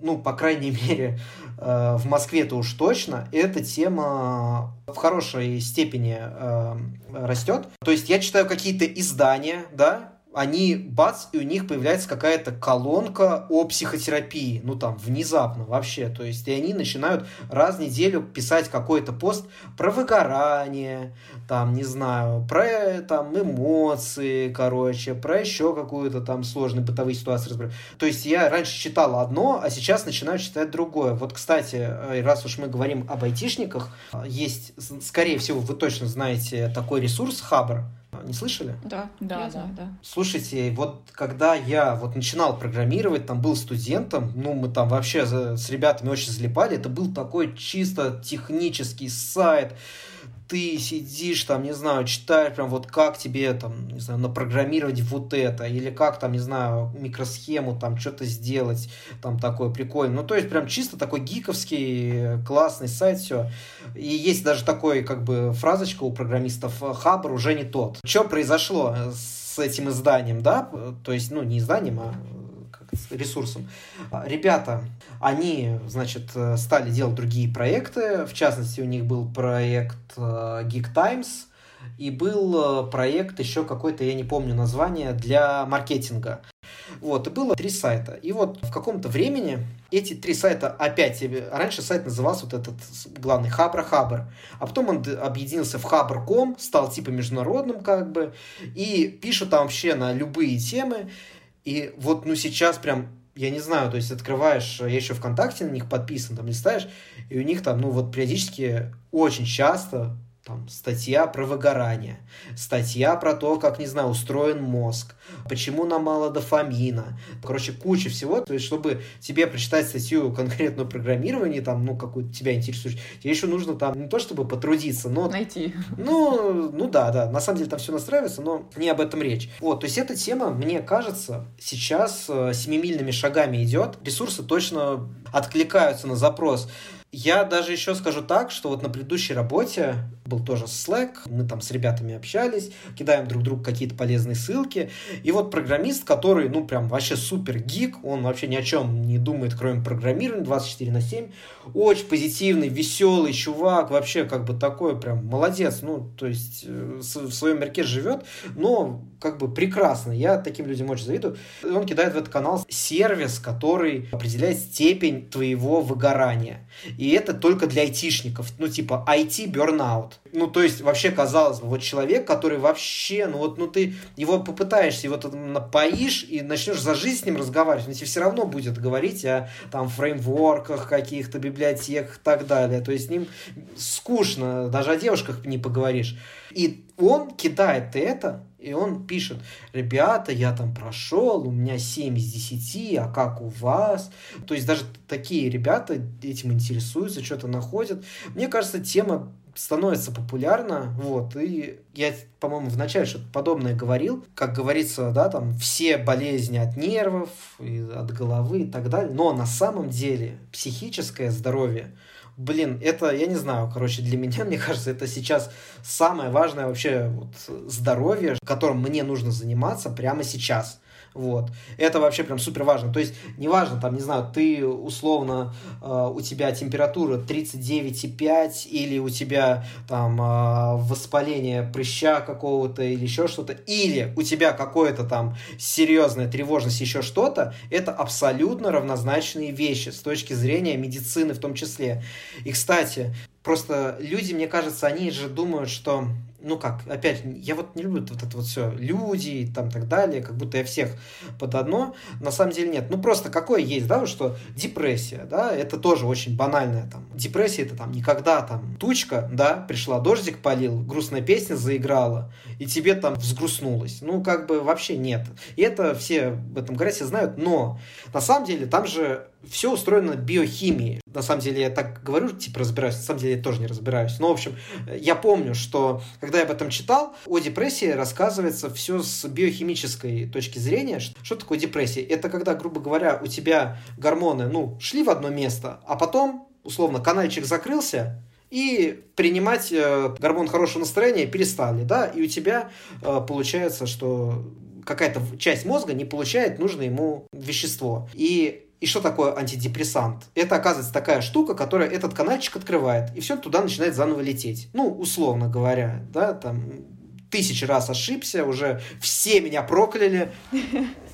ну, по крайней мере, э, в Москве-то уж точно, эта тема в хорошей степени э, растет. То есть я читаю какие-то издания, да, они, бац, и у них появляется какая-то колонка о психотерапии, ну там, внезапно вообще, то есть, и они начинают раз в неделю писать какой-то пост про выгорание, там, не знаю, про там эмоции, короче, про еще какую-то там сложную бытовые разбирать. То есть, я раньше читал одно, а сейчас начинаю читать другое. Вот, кстати, э, раз уж мы говорим об айтишниках, есть, скорее всего, вы точно знаете такой ресурс Хабр, не слышали? Да, да, я да. знаю, да. Слушайте, вот когда я вот начинал программировать, там был студентом, ну мы там вообще с ребятами очень залипали, это был такой чисто технический сайт, ты сидишь там, не знаю, читаешь прям вот как тебе там, не знаю, напрограммировать вот это, или как там, не знаю, микросхему там что-то сделать, там такое прикольное. Ну, то есть прям чисто такой гиковский, классный сайт, все. И есть даже такой, как бы, фразочка у программистов, Хабр уже не тот. Что произошло с этим изданием, да? То есть, ну, не изданием, а ресурсом. А, Ребята, они, значит, э, стали делать другие проекты. В частности, у них был проект э, Geek Times и был э, проект еще какой-то, я не помню название, для маркетинга. Вот, и было три сайта. И вот в каком-то времени эти три сайта опять, раньше сайт назывался вот этот главный Хабра Хабр, а потом он объединился в Хабр.ком, стал типа международным как бы, и пишут там вообще на любые темы. И вот, ну, сейчас прям, я не знаю, то есть открываешь, я еще ВКонтакте на них подписан, там листаешь, и у них там, ну, вот периодически очень часто там статья про выгорание, статья про то, как, не знаю, устроен мозг, почему нам мало дофамина. Короче, куча всего. То есть, чтобы тебе прочитать статью конкретно о программировании, там, ну, какую-то тебя интересует, тебе еще нужно там не то, чтобы потрудиться, но Найти. ну, ну да, да. На самом деле там все настраивается, но не об этом речь. Вот, то есть эта тема, мне кажется, сейчас э, семимильными шагами идет. Ресурсы точно откликаются на запрос. Я даже еще скажу так, что вот на предыдущей работе был тоже Slack, мы там с ребятами общались, кидаем друг другу какие-то полезные ссылки, и вот программист, который, ну, прям вообще супер гик, он вообще ни о чем не думает, кроме программирования, 24 на 7, очень позитивный, веселый чувак, вообще как бы такой прям молодец, ну, то есть э, в своем мирке живет, но как бы прекрасно, я таким людям очень завидую. Он кидает в этот канал сервис, который определяет степень твоего выгорания. Это только для айтишников, ну, типа IT burnout. Ну, то есть, вообще, казалось бы, вот человек, который вообще, ну, вот, ну, ты его попытаешься, его тут напоишь и начнешь за жизнь с ним разговаривать, он тебе все равно будет говорить о, там, фреймворках, каких-то библиотеках и так далее. То есть, с ним скучно, даже о девушках не поговоришь. И он кидает это, и он пишет, ребята, я там прошел, у меня 7 из 10, а как у вас? То есть даже такие ребята этим интересуются, что-то находят. Мне кажется, тема становится популярна, вот, и я, по-моему, вначале что-то подобное говорил, как говорится, да, там, все болезни от нервов, и от головы и так далее, но на самом деле психическое здоровье, блин, это, я не знаю, короче, для меня, мне кажется, это сейчас самое важное вообще вот здоровье, которым мне нужно заниматься прямо сейчас. Вот. Это вообще прям супер важно. То есть, неважно, там, не знаю, ты условно, э, у тебя температура 39,5 или у тебя там э, воспаление прыща какого-то или еще что-то, или у тебя какое-то там серьезная тревожность, еще что-то, это абсолютно равнозначные вещи с точки зрения медицины в том числе. И, кстати, просто люди, мне кажется, они же думают, что ну как, опять, я вот не люблю вот это вот все, люди и там так далее, как будто я всех под одно, на самом деле нет. Ну просто какое есть, да, что депрессия, да, это тоже очень банальная там. Депрессия это там никогда там тучка, да, пришла, дождик полил, грустная песня заиграла, и тебе там взгрустнулось. Ну как бы вообще нет. И это все в этом говорят, знают, но на самом деле там же все устроено биохимией. На самом деле я так говорю, типа разбираюсь, на самом деле я тоже не разбираюсь. Но, в общем, я помню, что когда я об этом читал, о депрессии рассказывается все с биохимической точки зрения. Что такое депрессия? Это когда, грубо говоря, у тебя гормоны, ну, шли в одно место, а потом, условно, канальчик закрылся, и принимать э, гормон хорошего настроения перестали, да, и у тебя э, получается, что какая-то часть мозга не получает нужное ему вещество. И и что такое антидепрессант? Это, оказывается, такая штука, которая этот канальчик открывает, и все туда начинает заново лететь. Ну, условно говоря, да, там тысячи раз ошибся, уже все меня прокляли.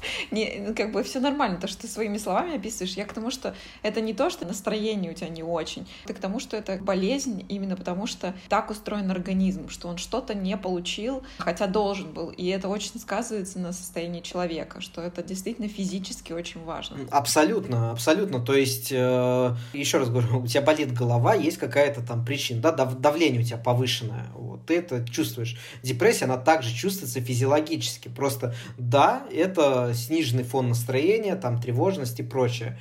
Не, ну, как бы все нормально, то, что ты своими словами описываешь. Я к тому, что это не то, что настроение у тебя не очень. Это к тому, что это болезнь именно потому, что так устроен организм, что он что-то не получил, хотя должен был. И это очень сказывается на состоянии человека, что это действительно физически очень важно. Абсолютно, абсолютно. То есть, э, еще раз говорю, у тебя болит голова, есть какая-то там причина, да, давление у тебя повышенное. Вот, ты это чувствуешь. Депрессия, она также чувствуется физиологически. Просто, да, это сниженный фон настроения, там тревожность и прочее.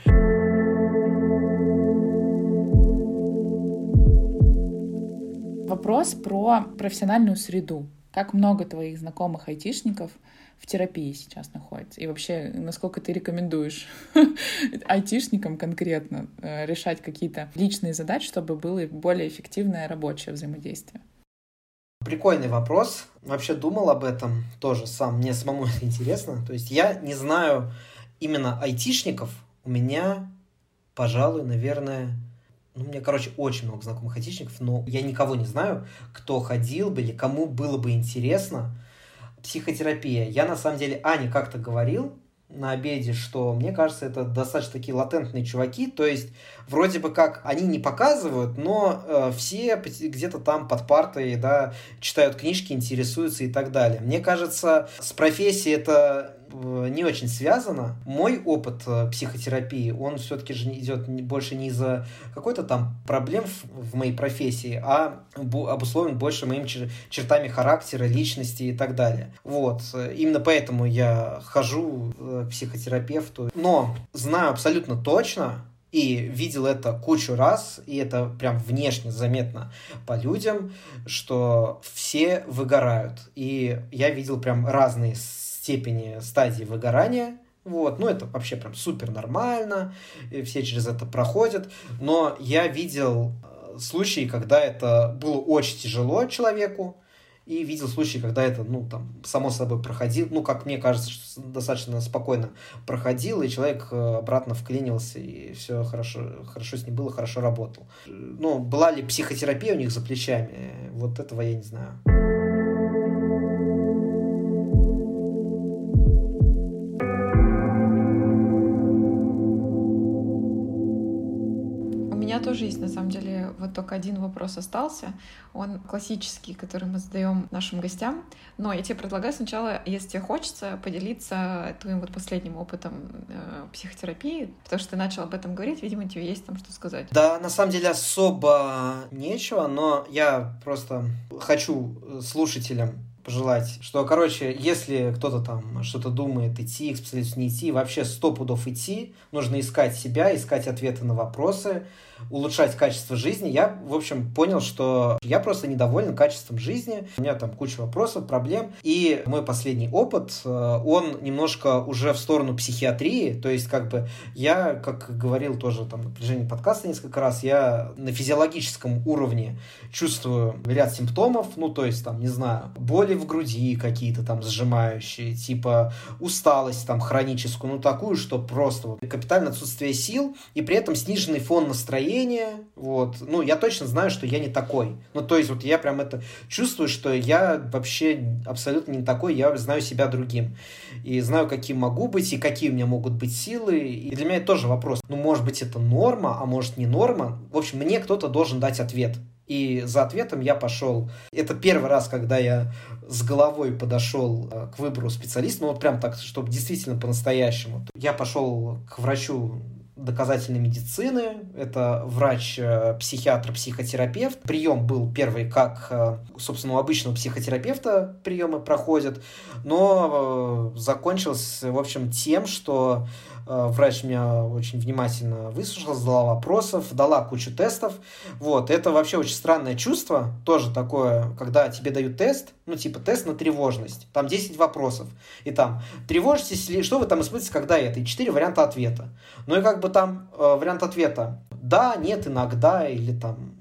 Вопрос про профессиональную среду. Как много твоих знакомых айтишников в терапии сейчас находится? И вообще, насколько ты рекомендуешь айтишникам конкретно э, решать какие-то личные задачи, чтобы было более эффективное рабочее взаимодействие? Прикольный вопрос. Вообще думал об этом тоже сам. Мне самому это интересно. То есть я не знаю именно айтишников. У меня, пожалуй, наверное, ну, у меня, короче, очень много знакомых айтишников, но я никого не знаю, кто ходил бы или кому было бы интересно психотерапия. Я, на самом деле, Ане как-то говорил, на обеде, что мне кажется, это достаточно такие латентные чуваки, то есть вроде бы как они не показывают, но э, все где-то там под партой, да, читают книжки, интересуются и так далее. Мне кажется, с профессией это не очень связано. Мой опыт э, психотерапии, он все-таки же идет больше не из-за какой-то там проблем в, в моей профессии, а обусловлен больше моими чертами характера, личности и так далее. Вот. Именно поэтому я хожу э, к психотерапевту. Но знаю абсолютно точно, и видел это кучу раз, и это прям внешне заметно по людям, что все выгорают. И я видел прям разные степени стадии выгорания. Вот, ну это вообще прям супер нормально, и все через это проходят. Но я видел э, случаи, когда это было очень тяжело человеку, и видел случаи, когда это, ну, там, само собой проходил, ну, как мне кажется, что достаточно спокойно проходил, и человек э, обратно вклинился, и все хорошо, хорошо с ним было, хорошо работал. Ну, была ли психотерапия у них за плечами, вот этого я не знаю. Тоже есть, на самом деле, вот только один вопрос остался. Он классический, который мы задаем нашим гостям. Но я тебе предлагаю сначала, если тебе хочется, поделиться твоим вот последним опытом э, психотерапии, потому что ты начал об этом говорить, видимо, тебе есть там что сказать. Да, на самом деле особо нечего, но я просто хочу слушателям пожелать, что, короче, если кто-то там что-то думает, идти к специалисту, не идти, вообще сто пудов идти, нужно искать себя, искать ответы на вопросы, улучшать качество жизни, я, в общем, понял, что я просто недоволен качеством жизни. У меня там куча вопросов, проблем. И мой последний опыт, э, он немножко уже в сторону психиатрии. То есть, как бы, я, как говорил тоже там на протяжении подкаста несколько раз, я на физиологическом уровне чувствую ряд симптомов. Ну, то есть, там, не знаю, боли в груди какие-то там сжимающие, типа усталость там хроническую, ну, такую, что просто вот, капитальное отсутствие сил и при этом сниженный фон настроения вот, ну, я точно знаю, что я не такой, ну, то есть, вот я прям это чувствую, что я вообще абсолютно не такой, я знаю себя другим, и знаю, каким могу быть, и какие у меня могут быть силы, и для меня это тоже вопрос, ну, может быть, это норма, а может, не норма, в общем, мне кто-то должен дать ответ, и за ответом я пошел. Это первый раз, когда я с головой подошел э, к выбору специалиста, ну вот прям так, чтобы действительно по-настоящему. Я пошел к врачу доказательной медицины. Это врач-психиатр, психотерапевт. Прием был первый, как, э, собственно, у обычного психотерапевта приемы проходят, но э, закончился, в общем, тем, что Э, врач меня очень внимательно выслушал, задала вопросов, дала кучу тестов. Вот, это вообще очень странное чувство, тоже такое, когда тебе дают тест, ну, типа тест на тревожность. Там 10 вопросов. И там, тревожитесь ли, что вы там испытываете, когда это? И 4 варианта ответа. Ну, и как бы там э, вариант ответа да, нет, иногда, или там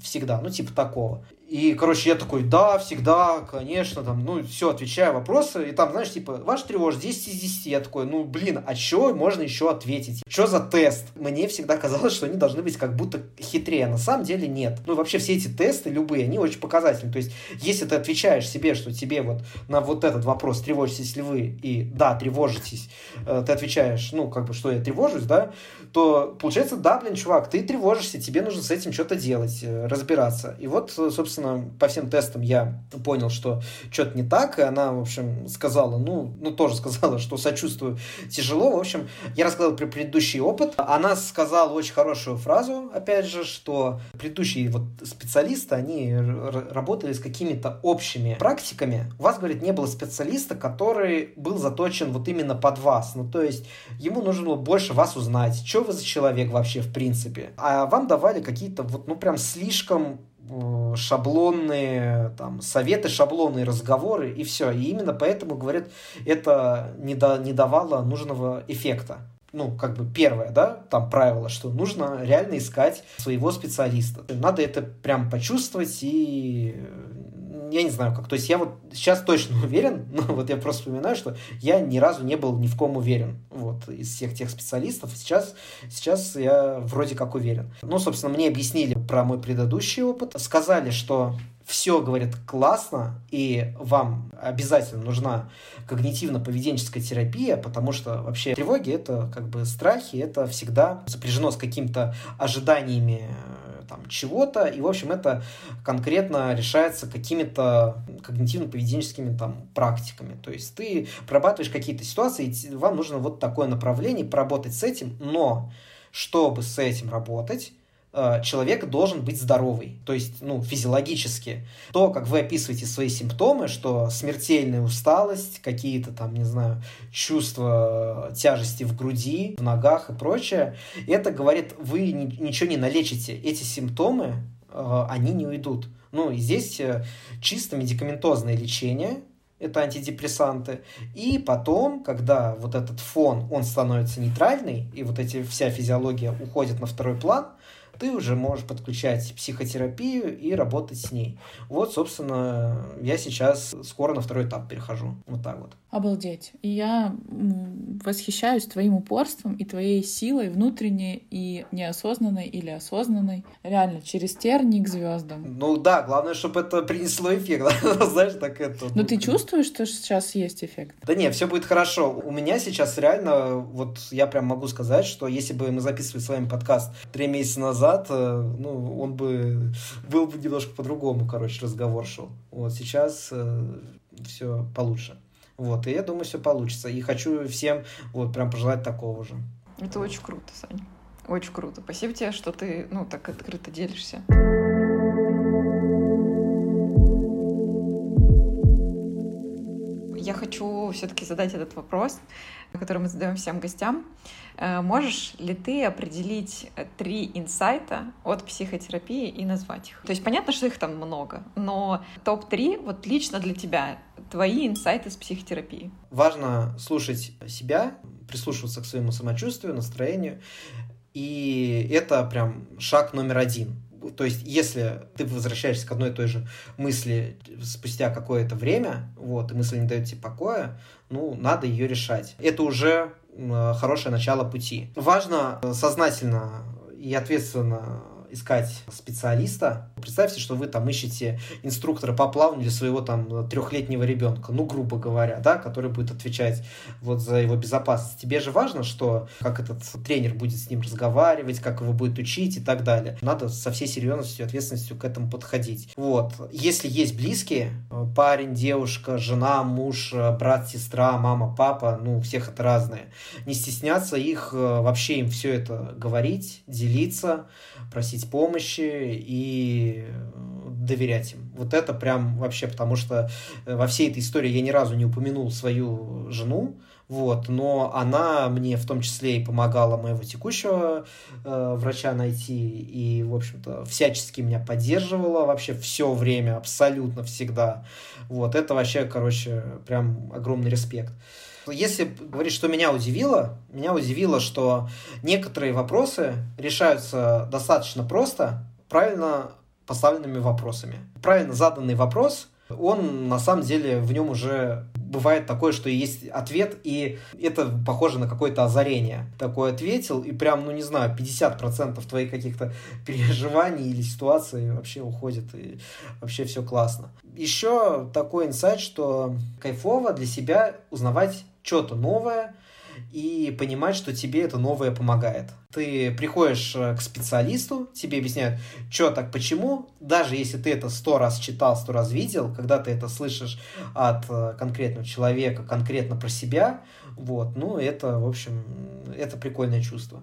всегда, ну, типа такого. И, короче, я такой, да, всегда, конечно, там, ну, все, отвечаю вопросы. И там, знаешь, типа, ваш тревож 10 из 10. Я такой, ну, блин, а что можно еще ответить? Что за тест? Мне всегда казалось, что они должны быть как будто хитрее. На самом деле нет. Ну, вообще все эти тесты, любые, они очень показательны. То есть, если ты отвечаешь себе, что тебе вот на вот этот вопрос, тревожитесь ли вы, и да, тревожитесь, э, ты отвечаешь, ну, как бы, что я тревожусь, да, то получается, да, блин, чувак, ты тревожишься, тебе нужно с этим что-то делать, э, разбираться. И вот, собственно, собственно, по всем тестам я понял, что что-то не так, и она, в общем, сказала, ну, ну, тоже сказала, что сочувствую, тяжело. В общем, я рассказал про предыдущий опыт. Она сказала очень хорошую фразу, опять же, что предыдущие вот специалисты, они работали с какими-то общими практиками. У вас, говорит, не было специалиста, который был заточен вот именно под вас. Ну, то есть, ему нужно было больше вас узнать, что вы за человек вообще в принципе. А вам давали какие-то вот, ну, прям слишком Э, шаблонные там, советы, шаблонные разговоры, и все. И именно поэтому, говорят, это не, до, не давало нужного эффекта. Ну, как бы первое, да, там правило, что нужно реально искать своего специалиста. Надо это прям почувствовать и я не знаю как. То есть я вот сейчас точно уверен, но вот я просто вспоминаю, что я ни разу не был ни в ком уверен. Вот, из всех тех специалистов. Сейчас, сейчас я вроде как уверен. Ну, собственно, мне объяснили про мой предыдущий опыт. Сказали, что все, говорит, классно, и вам обязательно нужна когнитивно-поведенческая терапия, потому что вообще тревоги — это как бы страхи, это всегда сопряжено с какими-то ожиданиями там чего-то, и, в общем, это конкретно решается какими-то когнитивно-поведенческими там практиками. То есть ты прорабатываешь какие-то ситуации, и вам нужно вот такое направление, поработать с этим, но чтобы с этим работать, человек должен быть здоровый, то есть, ну, физиологически. То, как вы описываете свои симптомы, что смертельная усталость, какие-то там, не знаю, чувства тяжести в груди, в ногах и прочее, это говорит, вы ничего не налечите. Эти симптомы, э, они не уйдут. Ну, и здесь э, чисто медикаментозное лечение, это антидепрессанты. И потом, когда вот этот фон, он становится нейтральный, и вот эти вся физиология уходит на второй план, ты уже можешь подключать психотерапию и работать с ней. Вот, собственно, я сейчас скоро на второй этап перехожу. Вот так вот. Обалдеть. И я восхищаюсь твоим упорством и твоей силой внутренней и неосознанной или осознанной. Реально, через тернии к звездам. Ну да, главное, чтобы это принесло эффект. Знаешь, так это... Но ты чувствуешь, что сейчас есть эффект? Да не, все будет хорошо. У меня сейчас реально, вот я прям могу сказать, что если бы мы записывали с вами подкаст три месяца назад, э, ну, он бы был бы немножко по-другому, короче, разговор шел. Вот сейчас э, все получше. Вот, и я думаю, все получится. И хочу всем вот прям пожелать такого же. Это очень круто, Саня. Очень круто. Спасибо тебе, что ты, ну, так открыто делишься. Я хочу все-таки задать этот вопрос, который мы задаем всем гостям. Э, можешь ли ты определить три инсайта от психотерапии и назвать их? То есть понятно, что их там много, но топ-3 вот лично для тебя твои инсайты с психотерапии. Важно слушать себя, прислушиваться к своему самочувствию, настроению. И это прям шаг номер один. То есть, если ты возвращаешься к одной и той же мысли спустя какое-то время, вот, и мысль не дает тебе покоя, ну, надо ее решать. Это уже хорошее начало пути. Важно сознательно и ответственно искать специалиста. Представьте, что вы там ищете инструктора по плаванию для своего там трехлетнего ребенка, ну, грубо говоря, да, который будет отвечать вот за его безопасность. Тебе же важно, что как этот тренер будет с ним разговаривать, как его будет учить и так далее. Надо со всей серьезностью и ответственностью к этому подходить. Вот. Если есть близкие, парень, девушка, жена, муж, брат, сестра, мама, папа, ну, всех это разное. Не стесняться их, э, вообще им все это говорить, делиться, просить помощи и доверять им. Вот это прям вообще, потому что э, во всей этой истории я ни разу не упомянул свою жену, вот, но она мне в том числе и помогала моего текущего э, врача найти и, в общем-то, всячески меня поддерживала вообще все время, абсолютно всегда. Вот, это вообще, короче, прям огромный респект. Если говорить, что меня удивило, меня удивило, что некоторые вопросы решаются достаточно просто. Правильно поставленными вопросами. Правильно заданный вопрос, он на самом деле в нем уже бывает такое, что есть ответ, и это похоже на какое-то озарение. Такой ответил, и прям, ну не знаю, 50% твоих каких-то переживаний или ситуаций вообще уходит, и вообще все классно. Еще такой инсайт, что кайфово для себя узнавать что-то новое, и понимать, что тебе это новое помогает. Ты приходишь э, к специалисту, тебе объясняют, что так, почему, даже если ты это сто раз читал, сто раз видел, когда ты это слышишь от э, конкретного человека, конкретно про себя, вот, ну, это, в общем, это прикольное чувство.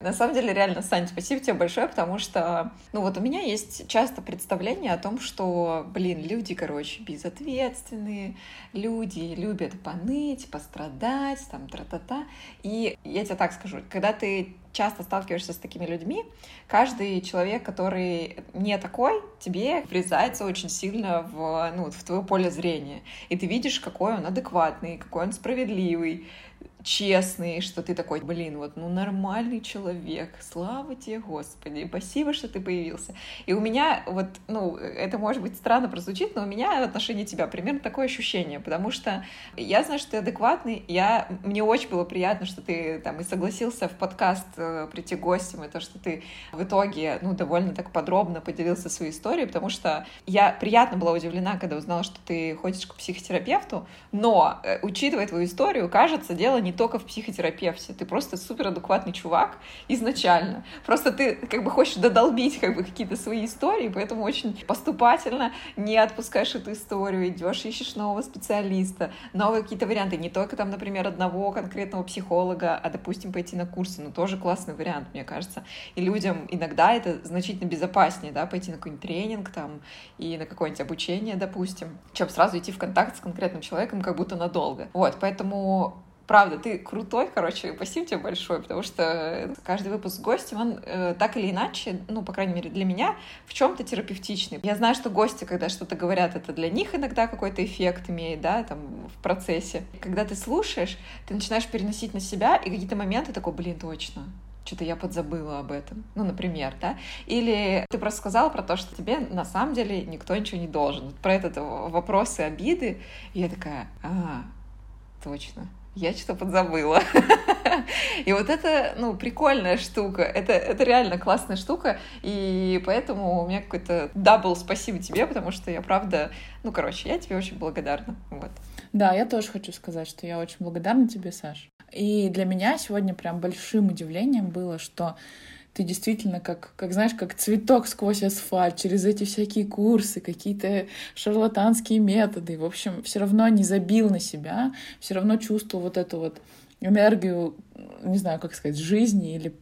На самом деле, реально, Сань, спасибо тебе большое, потому что, ну вот у меня есть часто представление о том, что, блин, люди, короче, безответственные, люди любят поныть, пострадать, там, тра-та-та. И я тебе так скажу, когда ты часто сталкиваешься с такими людьми, каждый человек, который не такой, тебе врезается очень сильно в, ну, в твое поле зрения. И ты видишь, какой он адекватный, какой он справедливый, честный, что ты такой, блин, вот, ну, нормальный человек, слава тебе, Господи, спасибо, что ты появился. И у меня, вот, ну, это, может быть, странно прозвучит, но у меня в отношении тебя примерно такое ощущение, потому что я знаю, что ты адекватный, я, мне очень было приятно, что ты там и согласился в подкаст э, прийти гостем, и то, что ты в итоге, ну, довольно так подробно поделился своей историей, потому что я приятно была удивлена, когда узнала, что ты ходишь к психотерапевту, но, э, учитывая твою историю, кажется, дело не только в психотерапевте. Ты просто супер адекватный чувак изначально. Просто ты как бы хочешь додолбить как бы какие-то свои истории, поэтому очень поступательно не отпускаешь эту историю, идешь, ищешь нового специалиста, новые какие-то варианты. Не только там, например, одного конкретного психолога, а, допустим, пойти на курсы. Ну, тоже классный вариант, мне кажется. И людям иногда это значительно безопаснее, да, пойти на какой-нибудь тренинг там и на какое-нибудь обучение, допустим, чем сразу идти в контакт с конкретным человеком как будто надолго. Вот, поэтому правда, ты крутой, короче, спасибо тебе большое, потому что каждый выпуск с гостем, он э, так или иначе, ну, по крайней мере, для меня, в чем-то терапевтичный. Я знаю, что гости, когда что-то говорят, это для них иногда какой-то эффект имеет, да, там, в процессе. Когда ты слушаешь, ты начинаешь переносить на себя, и какие-то моменты такой, блин, точно, что-то я подзабыла об этом, ну, например, да, или ты просто сказала про то, что тебе на самом деле никто ничего не должен, про этот вопросы обиды, и я такая, а, точно, я что-то подзабыла. И вот это, ну, прикольная штука. Это, это реально классная штука. И поэтому у меня какой-то double спасибо тебе, потому что я правда, ну, короче, я тебе очень благодарна. Вот. Да, я тоже хочу сказать, что я очень благодарна тебе, Саш. И для меня сегодня прям большим удивлением было, что ты действительно как, как знаешь, как цветок сквозь асфальт, через эти всякие курсы, какие-то шарлатанские методы. В общем, все равно не забил на себя, все равно чувствовал вот эту вот энергию, не знаю, как сказать, жизни или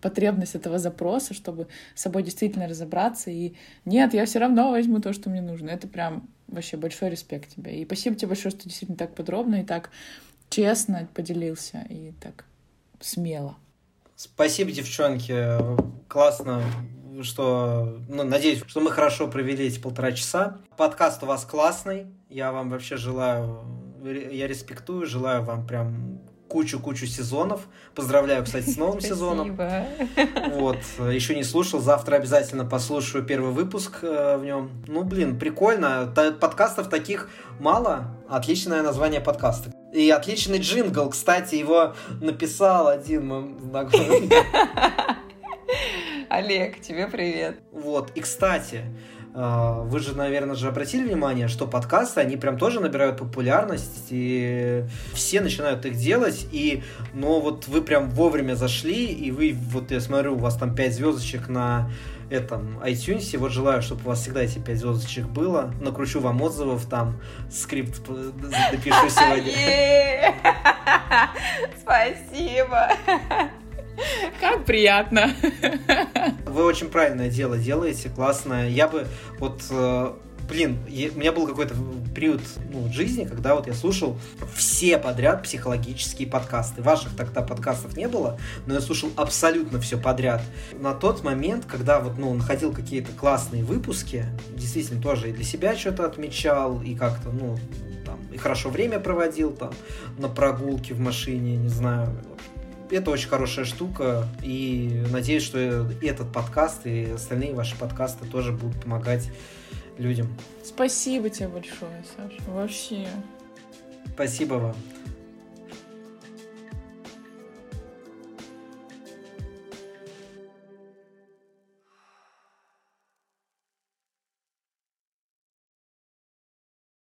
потребность этого запроса, чтобы с собой действительно разобраться. И нет, я все равно возьму то, что мне нужно. Это прям вообще большой респект тебе. И спасибо тебе большое, что действительно так подробно и так честно поделился и так смело. Спасибо, девчонки. Классно, что... Ну, надеюсь, что мы хорошо провели эти полтора часа. Подкаст у вас классный. Я вам вообще желаю... Я респектую, желаю вам прям кучу-кучу сезонов. Поздравляю, кстати, с новым сезоном. Вот, еще не слушал, завтра обязательно послушаю первый выпуск э, в нем. Ну, блин, прикольно. Подкастов таких мало. Отличное название подкаста. И отличный джингл, кстати, его написал один мой знакомый. Олег, тебе привет. Вот, и кстати, э, вы же, наверное, же обратили внимание, что подкасты, они прям тоже набирают популярность, и все начинают их делать, и, но вот вы прям вовремя зашли, и вы, вот я смотрю, у вас там 5 звездочек на этом iTunes. Вот желаю, чтобы у вас всегда эти 5 звездочек было. Накручу вам отзывов, там скрипт допишу сегодня. Спасибо. Как приятно. Вы очень правильное дело делаете, классное. Я бы вот блин, у меня был какой-то период ну, жизни, когда вот я слушал все подряд психологические подкасты. Ваших тогда подкастов не было, но я слушал абсолютно все подряд. На тот момент, когда вот, ну, находил какие-то классные выпуски, действительно тоже и для себя что-то отмечал, и как-то, ну, там, и хорошо время проводил там на прогулке в машине, не знаю, это очень хорошая штука, и надеюсь, что этот подкаст и остальные ваши подкасты тоже будут помогать людям. Спасибо тебе большое, Саша, вообще. Спасибо вам.